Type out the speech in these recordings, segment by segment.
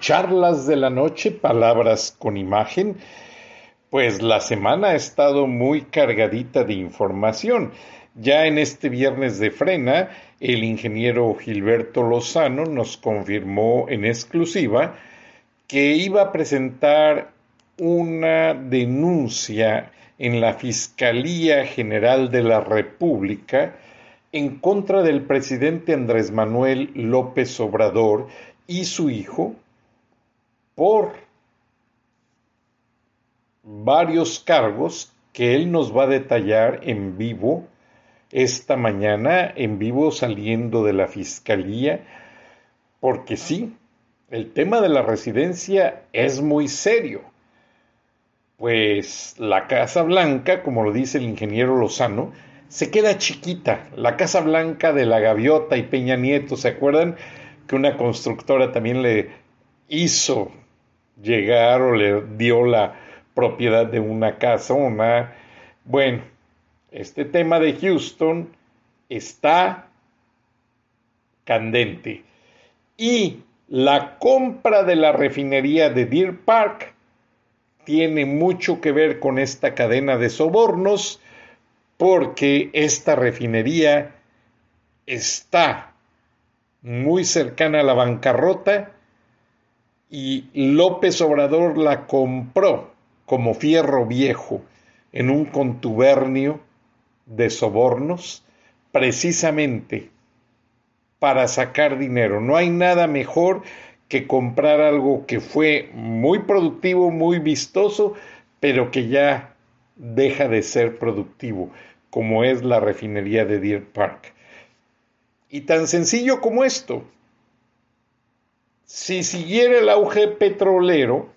Charlas de la Noche, Palabras con Imagen. Pues la semana ha estado muy cargadita de información. Ya en este viernes de frena, el ingeniero Gilberto Lozano nos confirmó en exclusiva que iba a presentar una denuncia en la Fiscalía General de la República en contra del presidente Andrés Manuel López Obrador y su hijo por varios cargos que él nos va a detallar en vivo esta mañana, en vivo saliendo de la fiscalía, porque sí, el tema de la residencia es muy serio. Pues la Casa Blanca, como lo dice el ingeniero Lozano, se queda chiquita. La Casa Blanca de la Gaviota y Peña Nieto, ¿se acuerdan? Que una constructora también le hizo llegar o le dio la propiedad de una casa, una... Bueno, este tema de Houston está candente. Y la compra de la refinería de Deer Park tiene mucho que ver con esta cadena de sobornos porque esta refinería está muy cercana a la bancarrota y López Obrador la compró como fierro viejo en un contubernio de sobornos precisamente para sacar dinero. No hay nada mejor que comprar algo que fue muy productivo, muy vistoso, pero que ya deja de ser productivo como es la refinería de Deer Park. Y tan sencillo como esto, si siguiera el auge petrolero,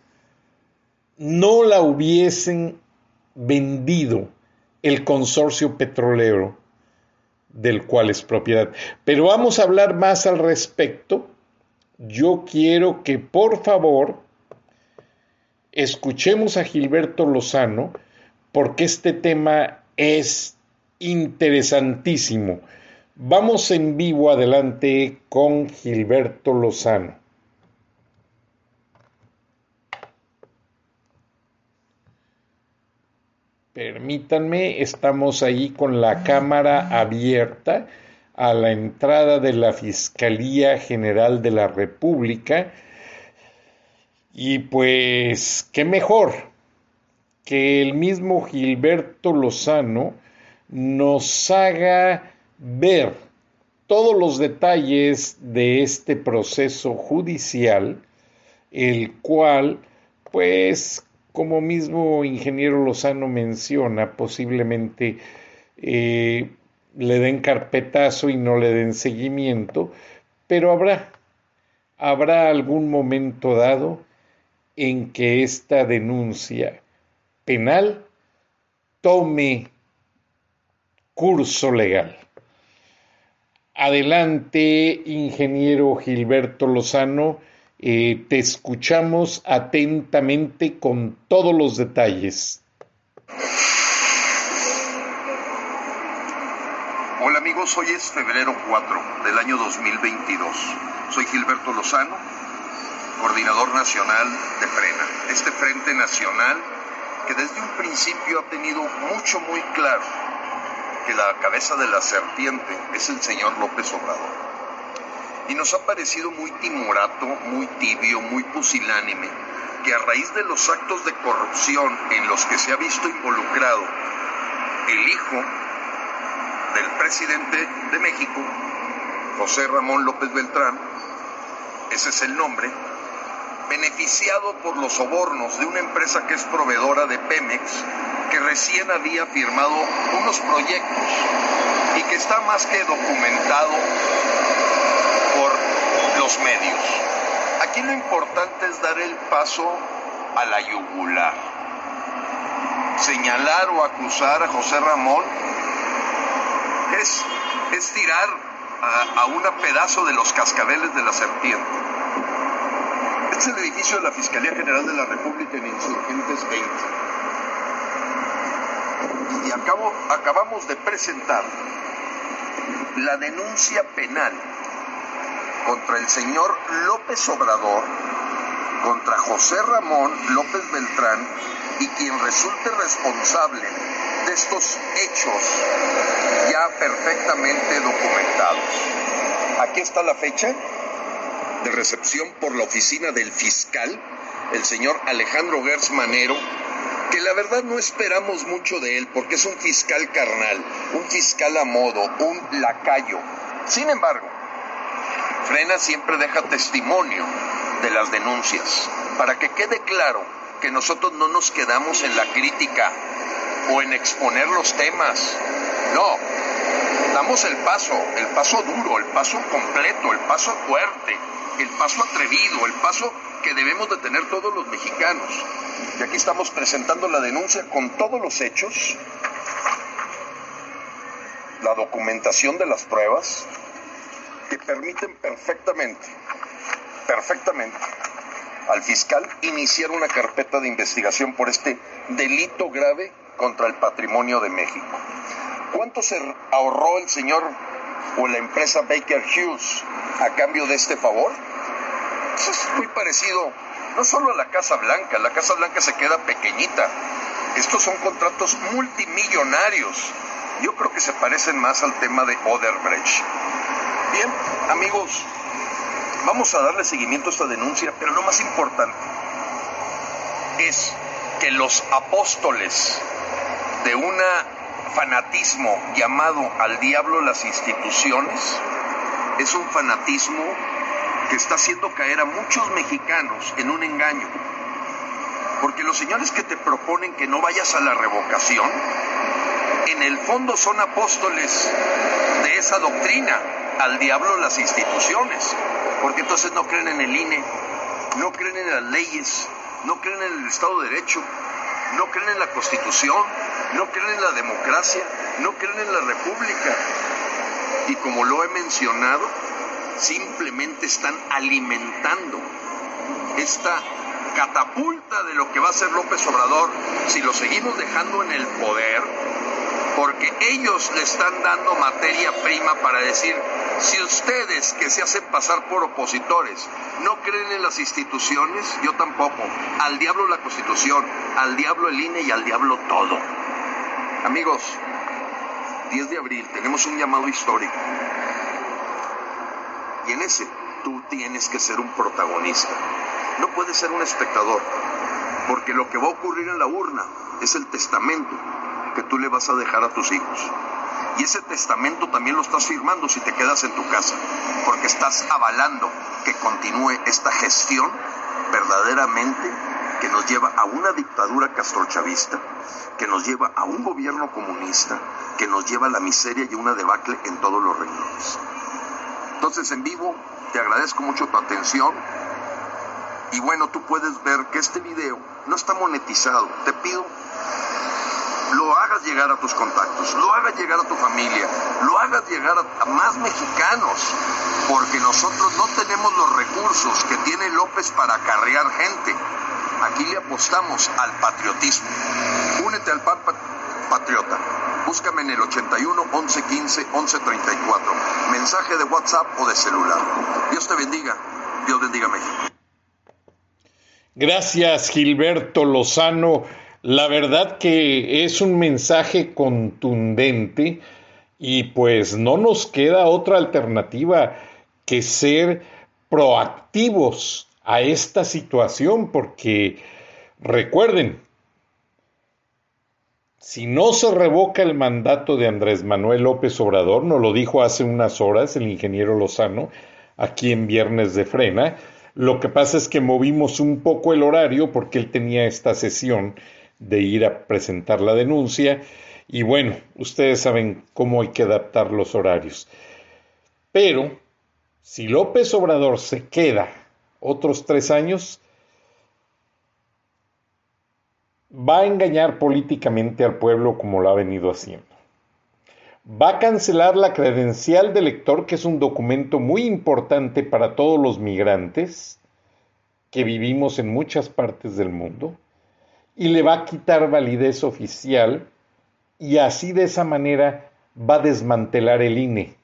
no la hubiesen vendido el consorcio petrolero del cual es propiedad. Pero vamos a hablar más al respecto. Yo quiero que por favor escuchemos a Gilberto Lozano porque este tema es interesantísimo. Vamos en vivo adelante con Gilberto Lozano. Permítanme, estamos ahí con la cámara abierta a la entrada de la Fiscalía General de la República. Y pues, qué mejor que el mismo Gilberto Lozano nos haga ver todos los detalles de este proceso judicial, el cual, pues, como mismo ingeniero Lozano menciona, posiblemente eh, le den carpetazo y no le den seguimiento, pero habrá, habrá algún momento dado en que esta denuncia penal tome curso legal. Adelante, ingeniero Gilberto Lozano, eh, te escuchamos atentamente con todos los detalles. Hola amigos, hoy es febrero 4 del año 2022. Soy Gilberto Lozano, coordinador nacional de Frena, este Frente Nacional que desde un principio ha tenido mucho, muy claro que la cabeza de la serpiente es el señor López Obrador. Y nos ha parecido muy timorato, muy tibio, muy pusilánime, que a raíz de los actos de corrupción en los que se ha visto involucrado el hijo del presidente de México, José Ramón López Beltrán, ese es el nombre, beneficiado por los sobornos de una empresa que es proveedora de Pemex, que recién había firmado unos proyectos y que está más que documentado medios. Aquí lo importante es dar el paso a la yugular. Señalar o acusar a José Ramón es, es tirar a, a un pedazo de los cascabeles de la serpiente. Este es el edificio de la Fiscalía General de la República en Insurgentes 20. Y acabo, acabamos de presentar la denuncia penal contra el señor López Obrador, contra José Ramón López Beltrán y quien resulte responsable de estos hechos ya perfectamente documentados. Aquí está la fecha de recepción por la oficina del fiscal, el señor Alejandro Gers Manero, que la verdad no esperamos mucho de él porque es un fiscal carnal, un fiscal a modo, un lacayo. Sin embargo, Frena siempre deja testimonio de las denuncias para que quede claro que nosotros no nos quedamos en la crítica o en exponer los temas. No, damos el paso, el paso duro, el paso completo, el paso fuerte, el paso atrevido, el paso que debemos de tener todos los mexicanos. Y aquí estamos presentando la denuncia con todos los hechos, la documentación de las pruebas, que permiten perfectamente, perfectamente al fiscal iniciar una carpeta de investigación por este delito grave contra el patrimonio de México. ¿Cuánto se ahorró el señor o la empresa Baker Hughes a cambio de este favor? Pues es muy parecido no solo a la Casa Blanca, la Casa Blanca se queda pequeñita. Estos son contratos multimillonarios. Yo creo que se parecen más al tema de Oderbrecht. Bien, amigos, vamos a darle seguimiento a esta denuncia, pero lo más importante es que los apóstoles de un fanatismo llamado al diablo las instituciones es un fanatismo que está haciendo caer a muchos mexicanos en un engaño. Porque los señores que te proponen que no vayas a la revocación, en el fondo son apóstoles de esa doctrina, al diablo las instituciones, porque entonces no creen en el INE, no creen en las leyes, no creen en el Estado de Derecho, no creen en la Constitución, no creen en la democracia, no creen en la República. Y como lo he mencionado, simplemente están alimentando esta catapulta de lo que va a ser López Obrador si lo seguimos dejando en el poder, porque ellos le están dando materia prima para decir, si ustedes que se hacen pasar por opositores no creen en las instituciones, yo tampoco, al diablo la constitución, al diablo el INE y al diablo todo. Amigos, 10 de abril tenemos un llamado histórico. Y en ese tú tienes que ser un protagonista. No puedes ser un espectador, porque lo que va a ocurrir en la urna es el testamento que tú le vas a dejar a tus hijos. Y ese testamento también lo estás firmando si te quedas en tu casa, porque estás avalando que continúe esta gestión verdaderamente que nos lleva a una dictadura castrochavista, que nos lleva a un gobierno comunista, que nos lleva a la miseria y una debacle en todos los renglones. Entonces, en vivo, te agradezco mucho tu atención. Y bueno, tú puedes ver que este video no está monetizado. Te pido hagas llegar a tus contactos, lo hagas llegar a tu familia, lo hagas llegar a, más mexicanos, porque nosotros no tenemos los recursos que tiene López para acarrear gente. Aquí le apostamos al patriotismo. Únete al PAN Patriota. Búscame en el 81 11 15 11 34. Mensaje de WhatsApp o de celular. Dios te bendiga. Dios bendiga México. Gracias, Gilberto Lozano. La verdad que es un mensaje contundente y pues no nos queda otra alternativa que ser proactivos a esta situación porque recuerden, si no se revoca el mandato de Andrés Manuel López Obrador, nos lo dijo hace unas horas el ingeniero Lozano, aquí en Viernes de Frena, lo que pasa es que movimos un poco el horario porque él tenía esta sesión de ir a presentar la denuncia y bueno, ustedes saben cómo hay que adaptar los horarios. Pero si López Obrador se queda otros tres años, va a engañar políticamente al pueblo como lo ha venido haciendo. Va a cancelar la credencial de lector, que es un documento muy importante para todos los migrantes que vivimos en muchas partes del mundo, y le va a quitar validez oficial y así de esa manera va a desmantelar el INE,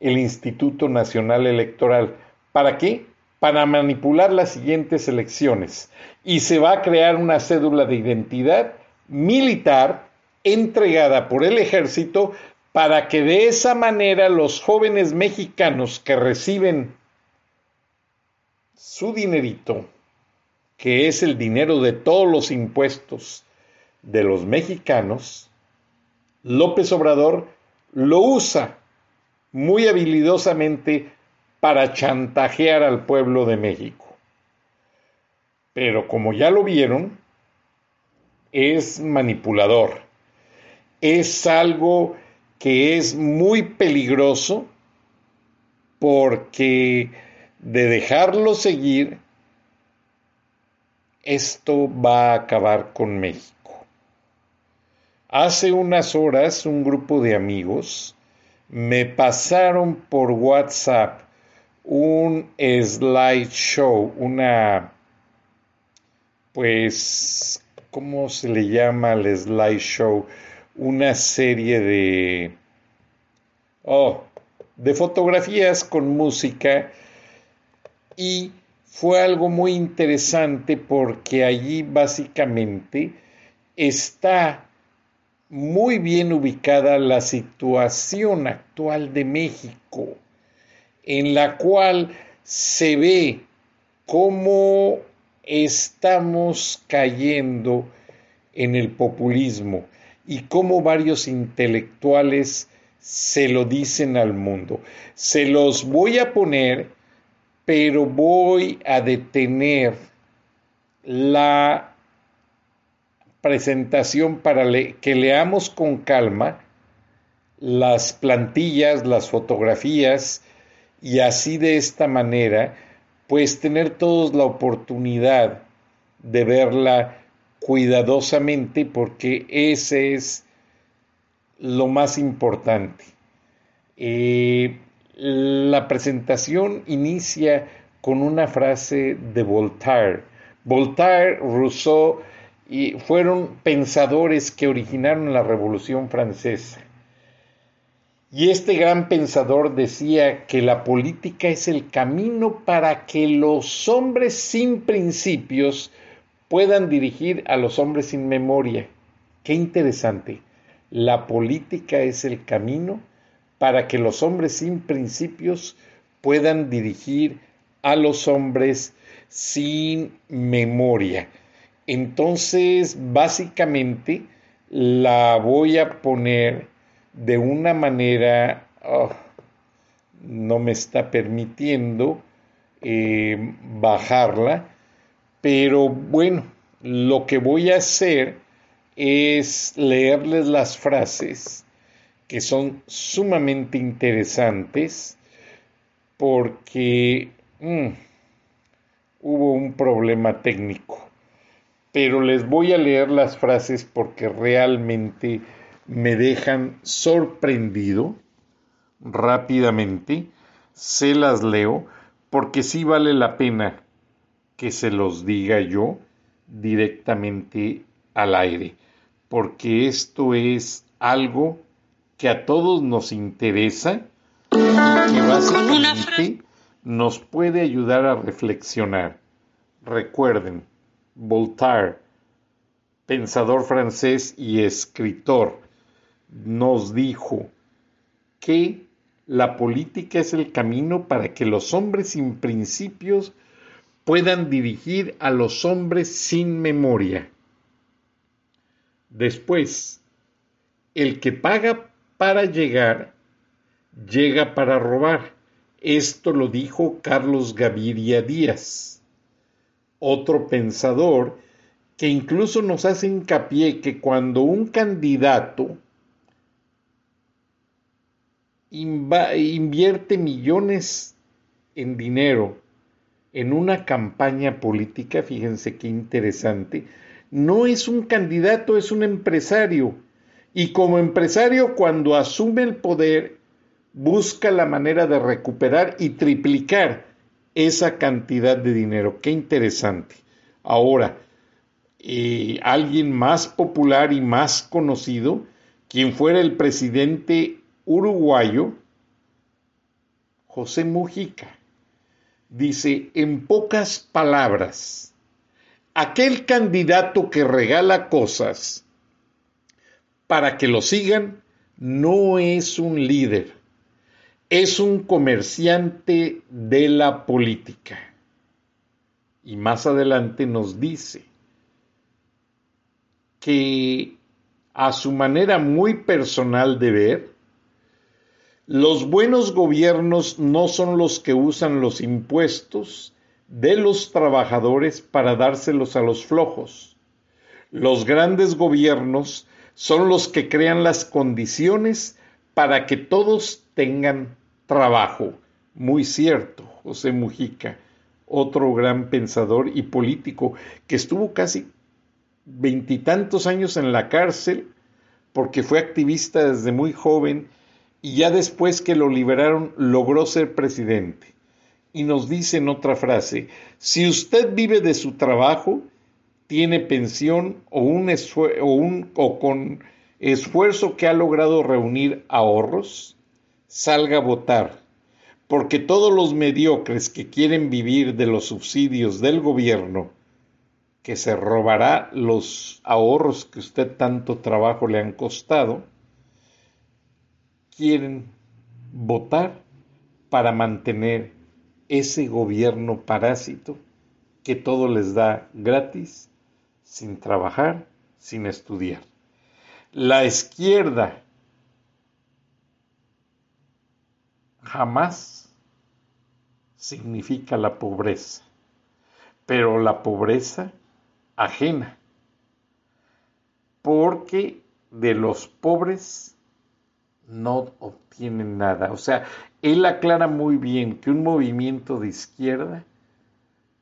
el Instituto Nacional Electoral. ¿Para qué? para manipular las siguientes elecciones y se va a crear una cédula de identidad militar entregada por el ejército para que de esa manera los jóvenes mexicanos que reciben su dinerito, que es el dinero de todos los impuestos de los mexicanos, López Obrador lo usa muy habilidosamente para chantajear al pueblo de México. Pero como ya lo vieron, es manipulador. Es algo que es muy peligroso porque de dejarlo seguir, esto va a acabar con México. Hace unas horas un grupo de amigos me pasaron por WhatsApp un slideshow, una, pues, ¿cómo se le llama el slideshow? Una serie de, oh, de fotografías con música y fue algo muy interesante porque allí básicamente está muy bien ubicada la situación actual de México en la cual se ve cómo estamos cayendo en el populismo y cómo varios intelectuales se lo dicen al mundo. Se los voy a poner, pero voy a detener la presentación para que leamos con calma las plantillas, las fotografías y así de esta manera, pues tener todos la oportunidad de verla cuidadosamente porque ese es lo más importante. Eh, la presentación inicia con una frase de Voltaire. Voltaire, Rousseau y fueron pensadores que originaron la Revolución Francesa. Y este gran pensador decía que la política es el camino para que los hombres sin principios puedan dirigir a los hombres sin memoria. Qué interesante. La política es el camino para que los hombres sin principios puedan dirigir a los hombres sin memoria. Entonces, básicamente, la voy a poner de una manera oh, no me está permitiendo eh, bajarla, pero bueno, lo que voy a hacer es leerles las frases que son sumamente interesantes porque mm, hubo un problema técnico. Pero les voy a leer las frases porque realmente me dejan sorprendido rápidamente, se las leo porque sí vale la pena que se los diga yo directamente al aire, porque esto es algo que a todos nos interesa y que básicamente nos puede ayudar a reflexionar. Recuerden, Voltaire, pensador francés y escritor, nos dijo que la política es el camino para que los hombres sin principios puedan dirigir a los hombres sin memoria. Después, el que paga para llegar, llega para robar. Esto lo dijo Carlos Gaviria Díaz, otro pensador que incluso nos hace hincapié que cuando un candidato invierte millones en dinero en una campaña política, fíjense qué interesante, no es un candidato, es un empresario. Y como empresario, cuando asume el poder, busca la manera de recuperar y triplicar esa cantidad de dinero. Qué interesante. Ahora, eh, alguien más popular y más conocido, quien fuera el presidente uruguayo, José Mujica, dice, en pocas palabras, aquel candidato que regala cosas para que lo sigan no es un líder, es un comerciante de la política. Y más adelante nos dice, que a su manera muy personal de ver, los buenos gobiernos no son los que usan los impuestos de los trabajadores para dárselos a los flojos. Los grandes gobiernos son los que crean las condiciones para que todos tengan trabajo. Muy cierto, José Mujica, otro gran pensador y político que estuvo casi veintitantos años en la cárcel porque fue activista desde muy joven y ya después que lo liberaron logró ser presidente. Y nos dice en otra frase, si usted vive de su trabajo, tiene pensión o, un o, un, o con esfuerzo que ha logrado reunir ahorros, salga a votar, porque todos los mediocres que quieren vivir de los subsidios del gobierno que se robará los ahorros que usted tanto trabajo le han costado, quieren votar para mantener ese gobierno parásito que todo les da gratis, sin trabajar, sin estudiar. La izquierda jamás significa la pobreza, pero la pobreza ajena, porque de los pobres no obtienen nada. O sea, él aclara muy bien que un movimiento de izquierda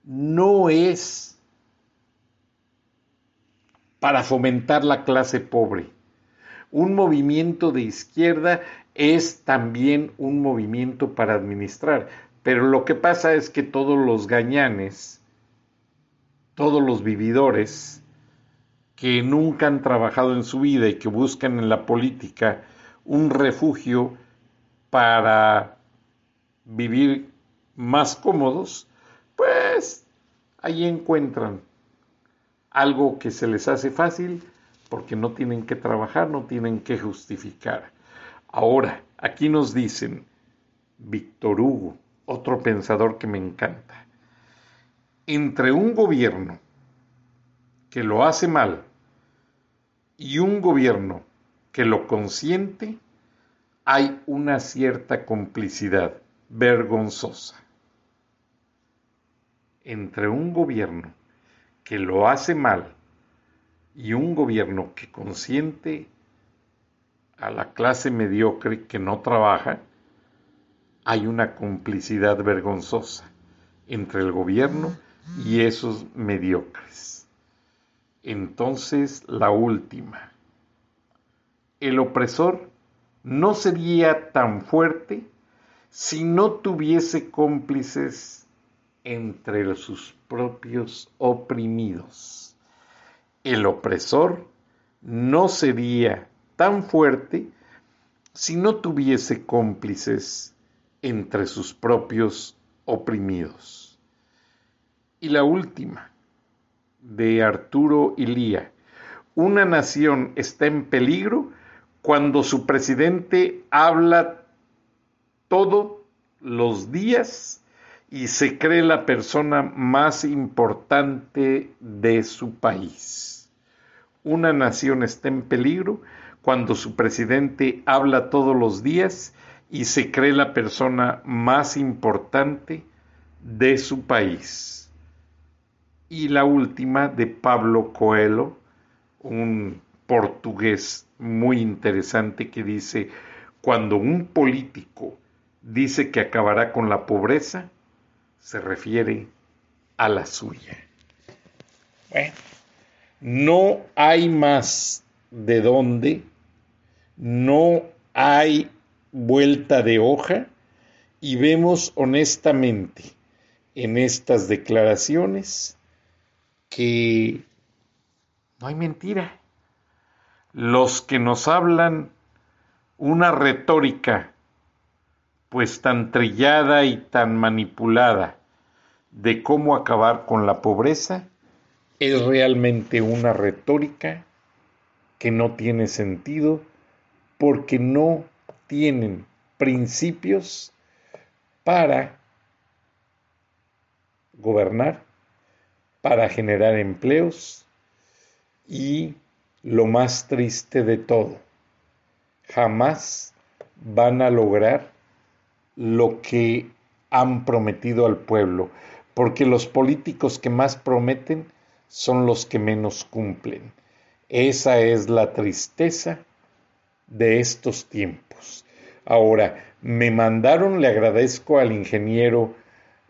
no es para fomentar la clase pobre. Un movimiento de izquierda es también un movimiento para administrar. Pero lo que pasa es que todos los gañanes todos los vividores que nunca han trabajado en su vida y que buscan en la política un refugio para vivir más cómodos, pues ahí encuentran algo que se les hace fácil porque no tienen que trabajar, no tienen que justificar. Ahora, aquí nos dicen, Víctor Hugo, otro pensador que me encanta, entre un gobierno que lo hace mal y un gobierno que lo consiente, hay una cierta complicidad vergonzosa. Entre un gobierno que lo hace mal y un gobierno que consiente a la clase mediocre que no trabaja, hay una complicidad vergonzosa entre el gobierno y esos mediocres. Entonces la última. El opresor no sería tan fuerte si no tuviese cómplices entre sus propios oprimidos. El opresor no sería tan fuerte si no tuviese cómplices entre sus propios oprimidos. Y la última, de Arturo Ilía. Una nación está en peligro cuando su presidente habla todos los días y se cree la persona más importante de su país. Una nación está en peligro cuando su presidente habla todos los días y se cree la persona más importante de su país. Y la última de Pablo Coelho, un portugués muy interesante que dice, cuando un político dice que acabará con la pobreza, se refiere a la suya. Bueno, no hay más de dónde, no hay vuelta de hoja y vemos honestamente en estas declaraciones que no hay mentira. Los que nos hablan una retórica pues tan trillada y tan manipulada de cómo acabar con la pobreza es realmente una retórica que no tiene sentido porque no tienen principios para gobernar, para generar empleos y lo más triste de todo, jamás van a lograr lo que han prometido al pueblo, porque los políticos que más prometen son los que menos cumplen. Esa es la tristeza de estos tiempos. Ahora, me mandaron, le agradezco al ingeniero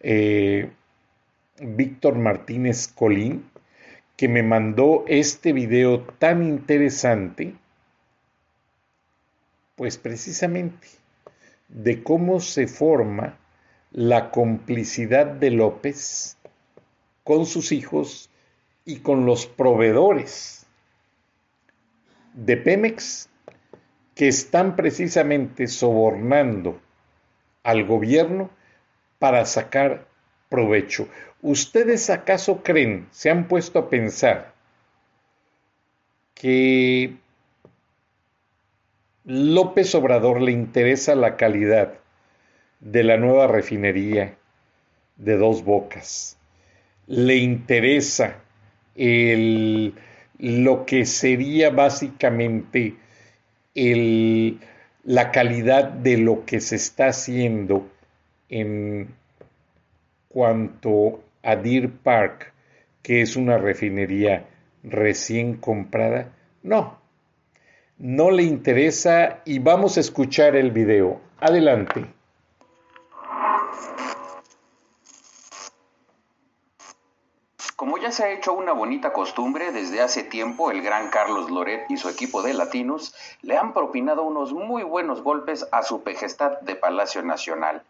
eh, Víctor Martínez Colín, que me mandó este video tan interesante, pues precisamente de cómo se forma la complicidad de López con sus hijos y con los proveedores de Pemex que están precisamente sobornando al gobierno para sacar provecho. ¿Ustedes acaso creen, se han puesto a pensar, que López Obrador le interesa la calidad de la nueva refinería de dos bocas? ¿Le interesa el, lo que sería básicamente el, la calidad de lo que se está haciendo en cuanto a Deer Park, que es una refinería recién comprada? No, no le interesa y vamos a escuchar el video. Adelante. Como ya se ha hecho una bonita costumbre, desde hace tiempo el gran Carlos Loret y su equipo de latinos le han propinado unos muy buenos golpes a su pejestad de Palacio Nacional.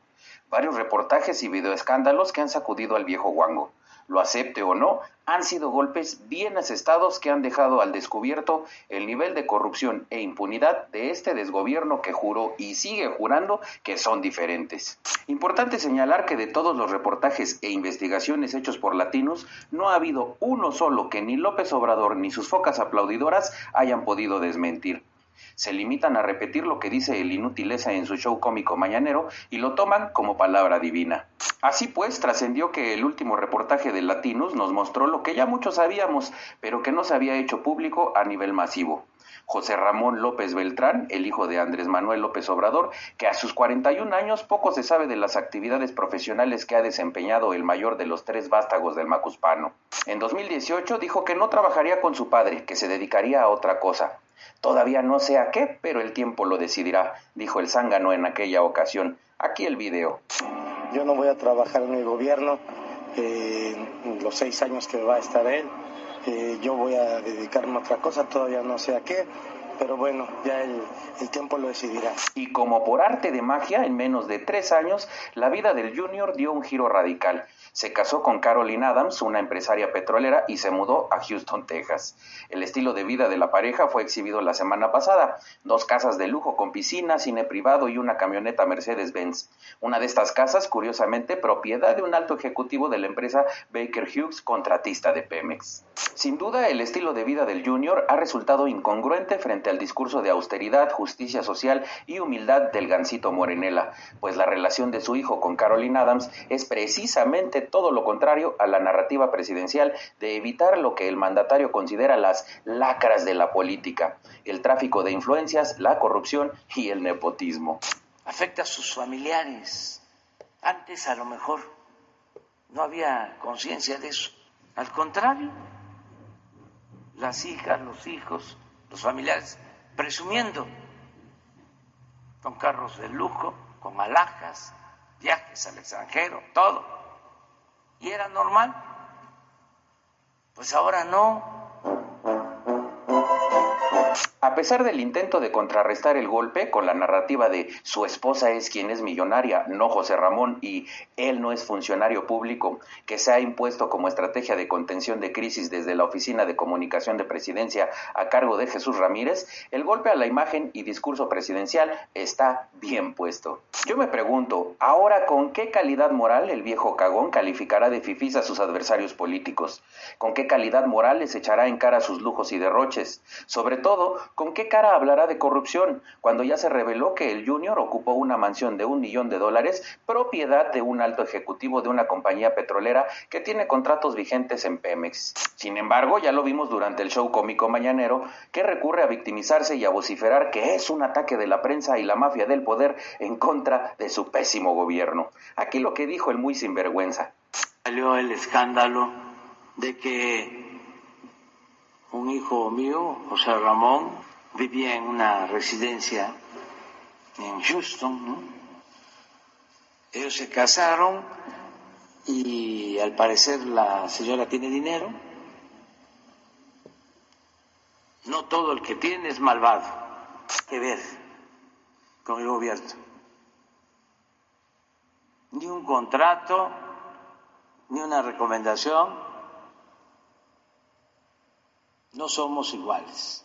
Varios reportajes y videoescándalos que han sacudido al viejo guango lo acepte o no, han sido golpes bien asestados que han dejado al descubierto el nivel de corrupción e impunidad de este desgobierno que juró y sigue jurando que son diferentes. Importante señalar que de todos los reportajes e investigaciones hechos por latinos, no ha habido uno solo que ni López Obrador ni sus focas aplaudidoras hayan podido desmentir se limitan a repetir lo que dice el inutileza en su show cómico mañanero y lo toman como palabra divina. Así pues, trascendió que el último reportaje de Latinus nos mostró lo que ya muchos sabíamos, pero que no se había hecho público a nivel masivo. José Ramón López Beltrán, el hijo de Andrés Manuel López Obrador, que a sus 41 años poco se sabe de las actividades profesionales que ha desempeñado el mayor de los tres vástagos del Macuspano. En 2018 dijo que no trabajaría con su padre, que se dedicaría a otra cosa. Todavía no sé a qué, pero el tiempo lo decidirá, dijo el zángano en aquella ocasión. Aquí el video. Yo no voy a trabajar en el gobierno eh, los seis años que va a estar él. Eh, yo voy a dedicarme a otra cosa, todavía no sé a qué, pero bueno, ya el, el, tiempo lo decidirá. Y como por arte de magia, en menos de tres años, la vida del Junior dio un giro radical. Se casó con Caroline Adams, una empresaria petrolera, y se mudó a Houston, Texas. El estilo de vida de la pareja fue exhibido la semana pasada. Dos casas de lujo con piscina, cine privado y una camioneta Mercedes-Benz. Una de estas casas, curiosamente, propiedad de un alto ejecutivo de la empresa Baker Hughes, contratista de Pemex. Sin duda, el estilo de vida del Junior ha resultado incongruente frente al discurso de austeridad, justicia social y humildad del gancito Morenela, pues la relación de su hijo con Caroline Adams es precisamente todo lo contrario a la narrativa presidencial de evitar lo que el mandatario considera las lacras de la política, el tráfico de influencias, la corrupción y el nepotismo. Afecta a sus familiares. Antes a lo mejor no había conciencia de eso. Al contrario, las hijas, los hijos, los familiares, presumiendo con carros de lujo, con alhajas, viajes al extranjero, todo. Y era normal. Pues ahora no. A pesar del intento de contrarrestar el golpe con la narrativa de su esposa es quien es millonaria, no José Ramón, y él no es funcionario público, que se ha impuesto como estrategia de contención de crisis desde la Oficina de Comunicación de Presidencia a cargo de Jesús Ramírez, el golpe a la imagen y discurso presidencial está bien puesto. Yo me pregunto, ¿ahora con qué calidad moral el viejo cagón calificará de fifís a sus adversarios políticos? ¿Con qué calidad moral les echará en cara sus lujos y derroches? Sobre todo, ¿Con qué cara hablará de corrupción cuando ya se reveló que el Junior ocupó una mansión de un millón de dólares, propiedad de un alto ejecutivo de una compañía petrolera que tiene contratos vigentes en Pemex? Sin embargo, ya lo vimos durante el show cómico mañanero, que recurre a victimizarse y a vociferar que es un ataque de la prensa y la mafia del poder en contra de su pésimo gobierno. Aquí lo que dijo el muy sinvergüenza. Salió el escándalo de que un hijo mío, José Ramón, vivía en una residencia en Houston. Ellos se casaron y al parecer la señora tiene dinero. No todo el que tiene es malvado. Que ver con el gobierno. Ni un contrato, ni una recomendación no somos iguales.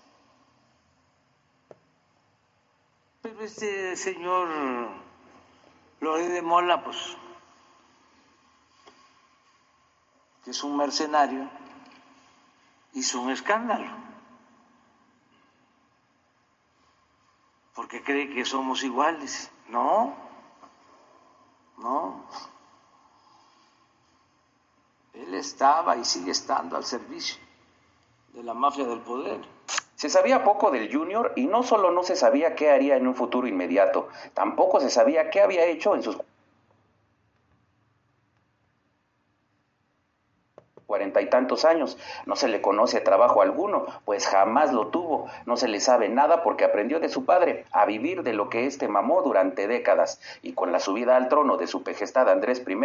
Pero este señor Loré de Mola, pues, que es un mercenario, hizo un escándalo. Porque cree que somos iguales. No, no. Él estaba y sigue estando al servicio de la mafia del poder. Se sabía poco del Junior y no solo no se sabía qué haría en un futuro inmediato, tampoco se sabía qué había hecho en sus cuarenta y tantos años. No se le conoce trabajo alguno, pues jamás lo tuvo. No se le sabe nada porque aprendió de su padre a vivir de lo que éste mamó durante décadas. Y con la subida al trono de su pejestad Andrés I,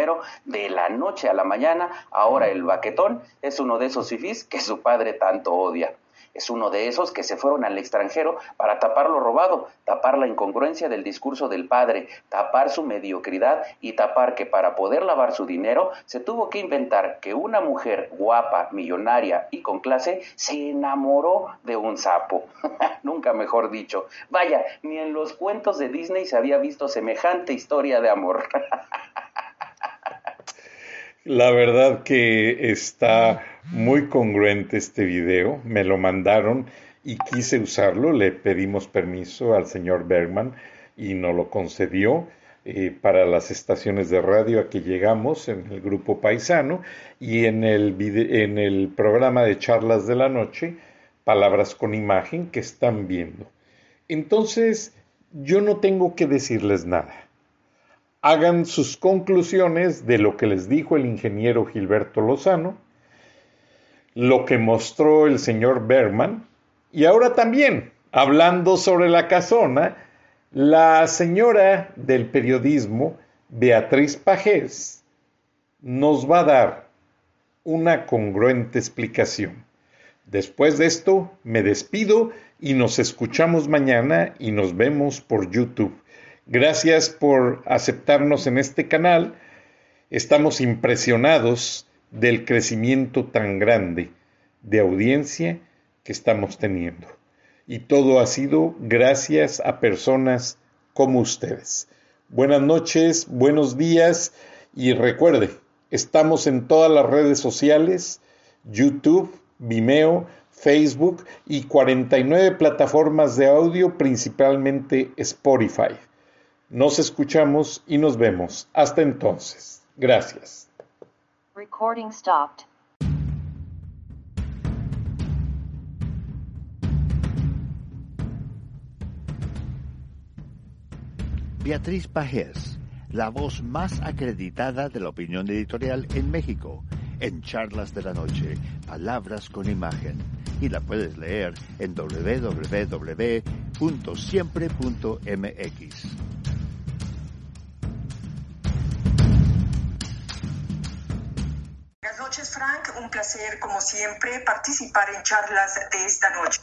de la noche a la mañana, ahora el baquetón es uno de esos fifís que su padre tanto odia. Es uno de esos que se fueron al extranjero para tapar lo robado, tapar la incongruencia del discurso del padre, tapar su mediocridad y tapar que para poder lavar su dinero se tuvo que inventar que una mujer guapa, millonaria y con clase se enamoró de un sapo. Nunca mejor dicho. Vaya, ni en los cuentos de Disney se había visto semejante historia de amor. La verdad que está muy congruente este video, me lo mandaron y quise usarlo, le pedimos permiso al señor Bergman y nos lo concedió eh, para las estaciones de radio a que llegamos en el grupo paisano y en el, en el programa de charlas de la noche, Palabras con Imagen, que están viendo. Entonces, yo no tengo que decirles nada. Hagan sus conclusiones de lo que les dijo el ingeniero Gilberto Lozano lo que mostró el señor Berman. Y ahora también, hablando sobre la casona, la señora del periodismo, Beatriz Pajés, nos va a dar una congruente explicación. Después de esto, me despido y nos escuchamos mañana y nos vemos por YouTube. Gracias por aceptarnos en este canal. Estamos impresionados del crecimiento tan grande de audiencia que estamos teniendo. Y todo ha sido gracias a personas como ustedes. Buenas noches, buenos días y recuerde, estamos en todas las redes sociales, YouTube, Vimeo, Facebook y 49 plataformas de audio, principalmente Spotify. Nos escuchamos y nos vemos. Hasta entonces. Gracias. Recording stopped. Beatriz Pajés, la voz más acreditada de la opinión editorial en México, en Charlas de la Noche, Palabras con Imagen. Y la puedes leer en www.siempre.mx. Frank. Un placer, como siempre, participar en charlas de esta noche.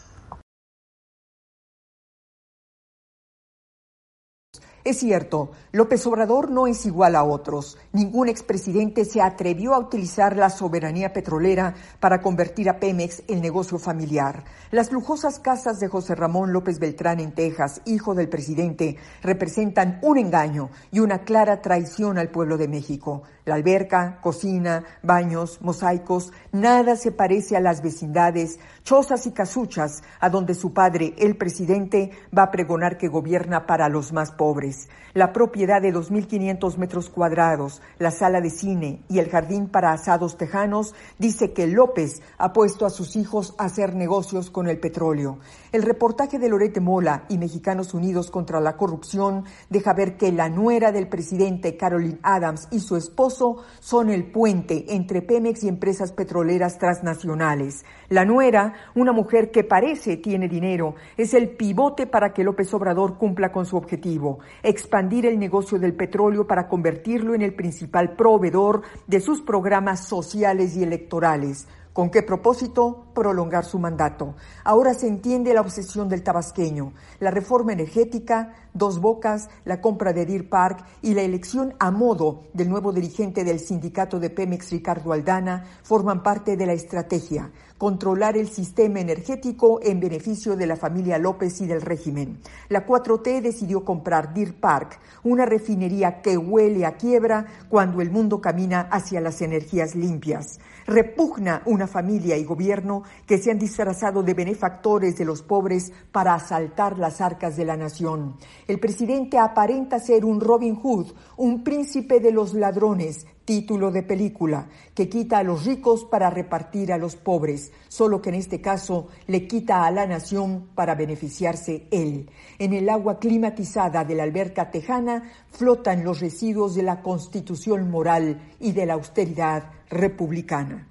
Es cierto, López Obrador no es igual a otros. Ningún expresidente se atrevió a utilizar la soberanía petrolera para convertir a Pemex en negocio familiar. Las lujosas casas de José Ramón López Beltrán en Texas, hijo del presidente, representan un engaño y una clara traición al pueblo de México. La alberca, cocina, baños, mosaicos, nada se parece a las vecindades, chozas y casuchas a donde su padre, el presidente, va a pregonar que gobierna para los más pobres. La propiedad de 2.500 metros cuadrados, la sala de cine y el jardín para asados tejanos dice que López ha puesto a sus hijos a hacer negocios con el petróleo. El reportaje de Lorete Mola y Mexicanos Unidos contra la Corrupción deja ver que la nuera del presidente Caroline Adams y su esposo son el puente entre Pemex y empresas petroleras transnacionales. La nuera, una mujer que parece tiene dinero, es el pivote para que López Obrador cumpla con su objetivo, expandir el negocio del petróleo para convertirlo en el principal proveedor de sus programas sociales y electorales. ¿Con qué propósito? Prolongar su mandato. Ahora se entiende la obsesión del tabasqueño, la reforma energética, dos bocas, la compra de Deer Park y la elección a modo del nuevo dirigente del sindicato de Pemex, Ricardo Aldana, forman parte de la estrategia controlar el sistema energético en beneficio de la familia López y del régimen. La 4T decidió comprar Deer Park, una refinería que huele a quiebra cuando el mundo camina hacia las energías limpias. Repugna una familia y gobierno que se han disfrazado de benefactores de los pobres para asaltar las arcas de la nación. El presidente aparenta ser un Robin Hood, un príncipe de los ladrones, título de película, que quita a los ricos para repartir a los pobres, solo que en este caso le quita a la nación para beneficiarse él. En el agua climatizada de la alberca tejana flotan los residuos de la constitución moral y de la austeridad republicana.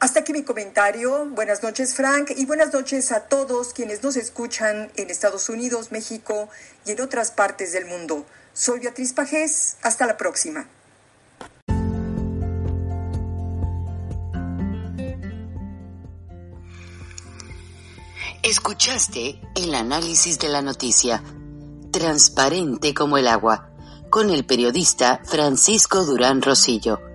Hasta aquí mi comentario. Buenas noches, Frank, y buenas noches a todos quienes nos escuchan en Estados Unidos, México y en otras partes del mundo. Soy Beatriz Pajés. Hasta la próxima. Escuchaste el análisis de la noticia, transparente como el agua, con el periodista Francisco Durán Rosillo